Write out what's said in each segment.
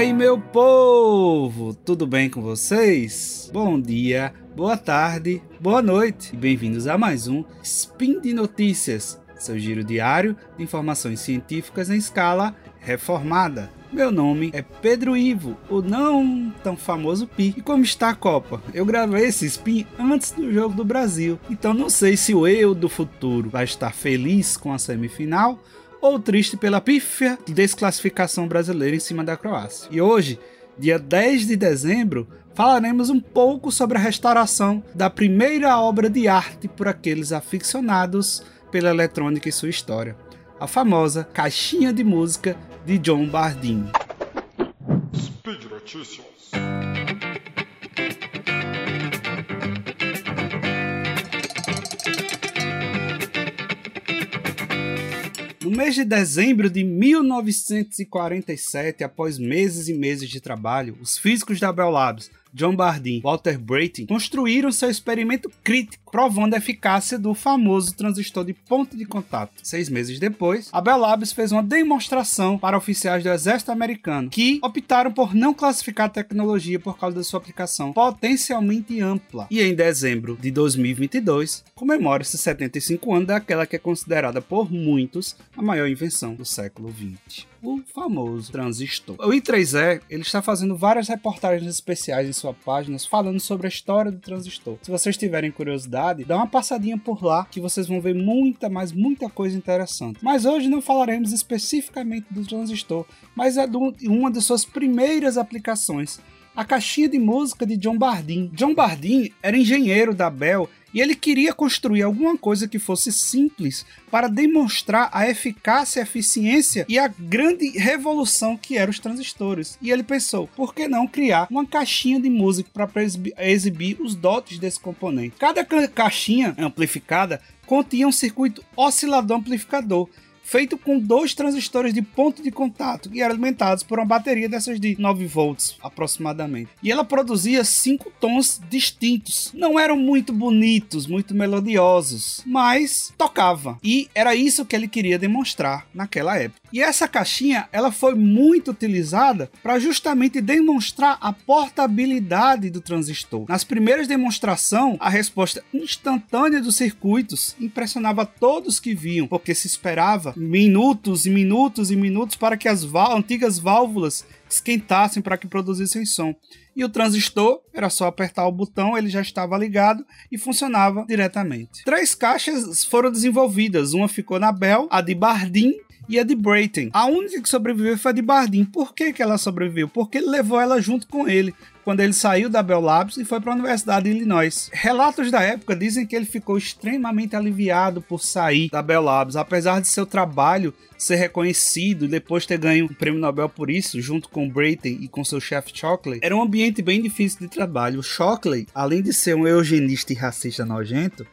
aí, meu povo? Tudo bem com vocês? Bom dia, boa tarde, boa noite e bem-vindos a mais um Spin de Notícias, seu giro diário de informações científicas em escala reformada. Meu nome é Pedro Ivo, o não tão famoso Pi. E como está a Copa? Eu gravei esse spin antes do jogo do Brasil, então não sei se o eu do futuro vai estar feliz com a semifinal ou triste pela pífia desclassificação brasileira em cima da Croácia. E hoje, dia 10 de dezembro, falaremos um pouco sobre a restauração da primeira obra de arte por aqueles aficionados pela eletrônica e sua história, a famosa caixinha de música de John Bardeen. Speed Notícias. Mês de dezembro de 1947, após meses e meses de trabalho, os físicos da Bell Labs John Bardeen Walter Brattain construíram seu experimento crítico, provando a eficácia do famoso transistor de ponto de contato. Seis meses depois, a Bell Labs fez uma demonstração para oficiais do exército americano, que optaram por não classificar a tecnologia por causa da sua aplicação potencialmente ampla. E em dezembro de 2022, comemora-se 75 anos daquela que é considerada por muitos a maior invenção do século XX o famoso transistor. O I3E ele está fazendo várias reportagens especiais em sua página falando sobre a história do transistor. Se vocês tiverem curiosidade, dá uma passadinha por lá que vocês vão ver muita, mas muita coisa interessante. Mas hoje não falaremos especificamente do transistor, mas é de uma de suas primeiras aplicações a caixinha de música de John Bardeen. John Bardeen era engenheiro da Bell e ele queria construir alguma coisa que fosse simples para demonstrar a eficácia, a eficiência e a grande revolução que eram os transistores. E ele pensou, por que não criar uma caixinha de música para exibir os dotes desse componente? Cada caixinha amplificada continha um circuito oscilador amplificador feito com dois transistores de ponto de contato e eram alimentados por uma bateria dessas de 9 volts aproximadamente. E ela produzia cinco tons distintos. Não eram muito bonitos, muito melodiosos, mas tocava. E era isso que ele queria demonstrar naquela época. E essa caixinha, ela foi muito utilizada para justamente demonstrar a portabilidade do transistor. Nas primeiras demonstrações, a resposta instantânea dos circuitos impressionava todos que viam, porque se esperava minutos e minutos e minutos para que as antigas válvulas esquentassem para que produzissem som. E o transistor era só apertar o botão, ele já estava ligado e funcionava diretamente. Três caixas foram desenvolvidas, uma ficou na Bell, a de Bardeen e a de Brayton. A única que sobreviveu foi a de Bardeen. Por que, que ela sobreviveu? Porque ele levou ela junto com ele quando ele saiu da Bell Labs e foi para a Universidade de Illinois. Relatos da época dizem que ele ficou extremamente aliviado por sair da Bell Labs, apesar de seu trabalho ser reconhecido e depois ter ganho o prêmio Nobel por isso, junto com Brayton e com seu chefe Shockley. Era um ambiente bem difícil de trabalho. Shockley, além de ser um eugenista e racista nojento,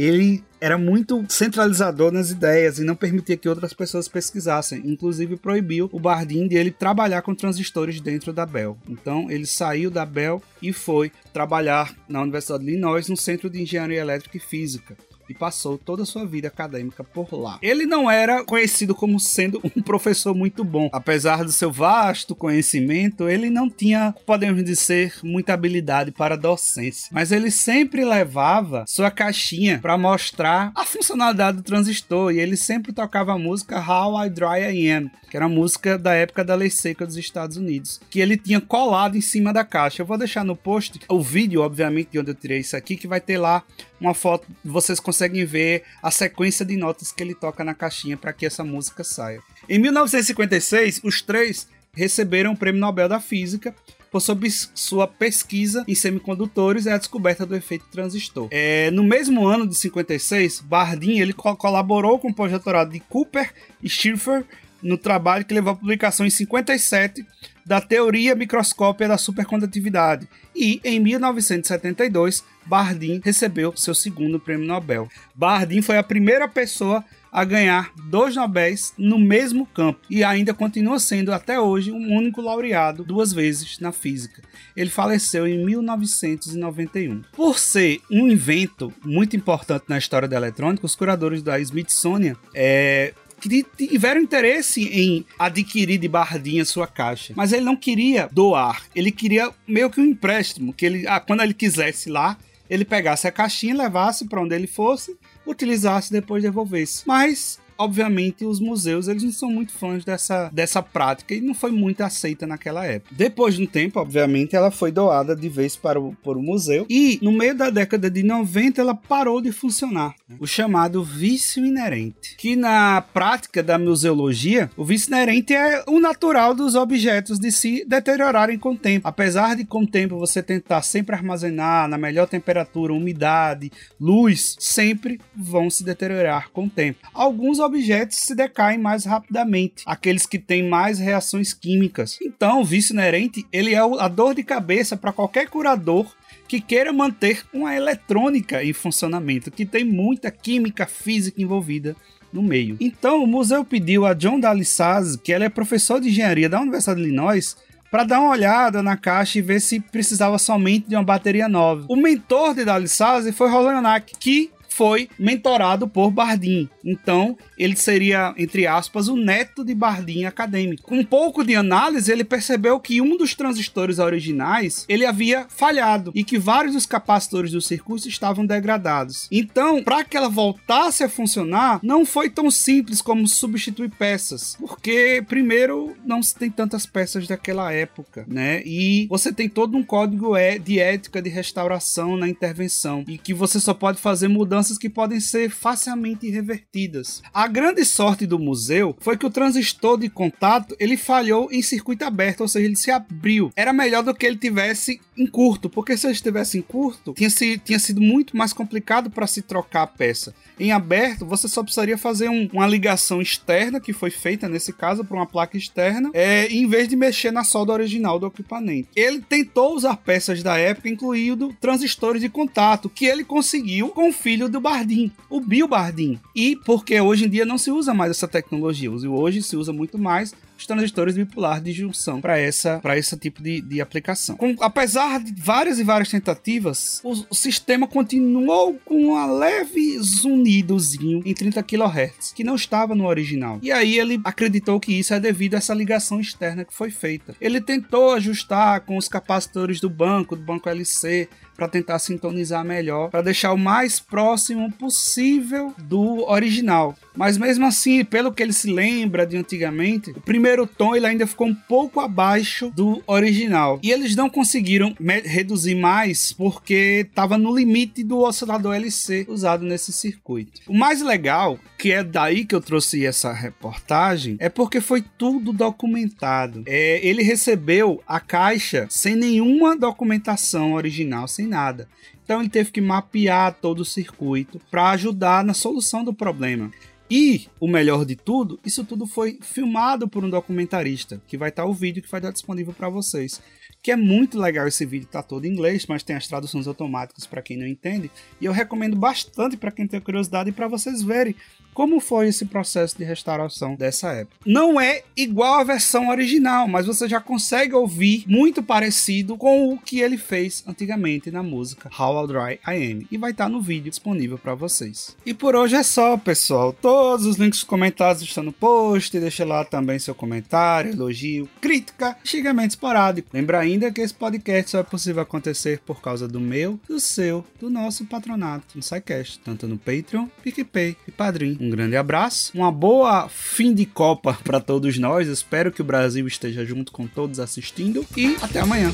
ele era muito centralizador nas ideias e não permitia que outras pessoas pesquisassem. Inclusive proibiu o Bardeen de ele trabalhar com transistores dentro da Bell. Então ele saiu da Bell e foi trabalhar na Universidade de Illinois no Centro de Engenharia Elétrica e Física e passou toda a sua vida acadêmica por lá. Ele não era conhecido como sendo um professor muito bom. Apesar do seu vasto conhecimento, ele não tinha, podemos dizer, muita habilidade para docência. Mas ele sempre levava sua caixinha para mostrar a funcionalidade do transistor e ele sempre tocava a música How I Dry I Am, que era a música da época da lei seca dos Estados Unidos, que ele tinha colado em cima da caixa. Eu vou deixar no post o vídeo, obviamente, de onde eu tirei isso aqui, que vai ter lá uma foto, vocês conseguem ver a sequência de notas que ele toca na caixinha para que essa música saia. Em 1956, os três receberam o Prêmio Nobel da Física por sua pesquisa em semicondutores e a descoberta do efeito transistor. É, no mesmo ano de 56, Bardeen ele colaborou com o pós-doutorado de Cooper e Schiffer no trabalho que levou à publicação em 57 da teoria microscópia da supercondutividade. E em 1972, Bardeen recebeu seu segundo prêmio Nobel. Bardeen foi a primeira pessoa a ganhar dois Nobéis no mesmo campo e ainda continua sendo até hoje um único laureado duas vezes na física. Ele faleceu em 1991. Por ser um invento muito importante na história da eletrônica, os curadores da Smithsonian é, que tiveram interesse em adquirir de Bardinha sua caixa, mas ele não queria doar, ele queria meio que um empréstimo, que ele, ah, quando ele quisesse lá, ele pegasse a caixinha, levasse para onde ele fosse, utilizasse depois devolvesse. Mas obviamente os museus eles não são muito fãs dessa, dessa prática e não foi muito aceita naquela época. Depois de um tempo, obviamente, ela foi doada de vez para o, o museu e no meio da década de 90 ela parou de funcionar. O chamado vício inerente, que na prática da museologia, o vício inerente é o natural dos objetos de se deteriorarem com o tempo. Apesar de com o tempo você tentar sempre armazenar na melhor temperatura, umidade, luz, sempre vão se deteriorar com o tempo. Alguns objetos se decaem mais rapidamente, aqueles que têm mais reações químicas. Então, o vício inerente, ele é a dor de cabeça para qualquer curador que queira manter uma eletrônica em funcionamento, que tem muita química física envolvida no meio. Então, o museu pediu a John Dalisaz, que ele é professor de engenharia da Universidade de Illinois, para dar uma olhada na caixa e ver se precisava somente de uma bateria nova. O mentor de Dalisaz foi Roland Nack, que foi mentorado por Bardin. Então, ele seria, entre aspas, o neto de Bardin acadêmico. Com um pouco de análise, ele percebeu que um dos transistores originais ele havia falhado e que vários dos capacitores do circuito estavam degradados. Então, para que ela voltasse a funcionar, não foi tão simples como substituir peças, porque primeiro não se tem tantas peças daquela época, né? E você tem todo um código é, de ética de restauração na intervenção e que você só pode fazer mudanças mudanças que podem ser facilmente revertidas. A grande sorte do museu foi que o transistor de contato ele falhou em circuito aberto, ou seja, ele se abriu. Era melhor do que ele tivesse em curto, porque se ele estivesse em curto, tinha, se, tinha sido muito mais complicado para se trocar a peça. Em aberto, você só precisaria fazer um, uma ligação externa, que foi feita nesse caso para uma placa externa, é, em vez de mexer na solda original do equipamento. Ele tentou usar peças da época, incluindo transistores de contato, que ele conseguiu com o filho do Bardim, o Bill Bardim. E porque hoje em dia não se usa mais essa tecnologia, hoje se usa muito mais os transistores bipolares de junção para essa para esse tipo de, de aplicação. Com, apesar de várias e várias tentativas, o, o sistema continuou com um leve zunidozinho em 30 kHz, que não estava no original. E aí ele acreditou que isso é devido a essa ligação externa que foi feita. Ele tentou ajustar com os capacitores do banco, do banco LC, para tentar sintonizar melhor, para deixar o mais próximo possível do original. Mas mesmo assim, pelo que ele se lembra de antigamente, o primeiro tom ele ainda ficou um pouco abaixo do original. E eles não conseguiram reduzir mais porque estava no limite do oscilador LC usado nesse circuito. O mais legal, que é daí que eu trouxe essa reportagem, é porque foi tudo documentado. É, ele recebeu a caixa sem nenhuma documentação original, sem nada. Então ele teve que mapear todo o circuito para ajudar na solução do problema. E o melhor de tudo, isso tudo foi filmado por um documentarista, que vai estar o vídeo que vai estar disponível para vocês. Que é muito legal esse vídeo, tá todo em inglês, mas tem as traduções automáticas para quem não entende, e eu recomendo bastante para quem tem curiosidade e para vocês verem como foi esse processo de restauração dessa época. Não é igual à versão original, mas você já consegue ouvir muito parecido com o que ele fez antigamente na música How Dry I Am e vai estar no vídeo disponível para vocês. E por hoje é só, pessoal. Todos os links comentados estão no post, deixa lá também seu comentário, elogio, crítica, xingamento esporádico. Lembra ainda que esse podcast só é possível acontecer por causa do meu, do seu, do nosso patronato no SciCast, tanto no Patreon, PicPay e Padrim. Um grande abraço, uma boa fim de Copa para todos nós. Espero que o Brasil esteja junto com todos assistindo e até amanhã.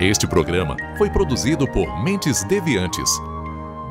Este programa foi produzido por Mentes Deviantes.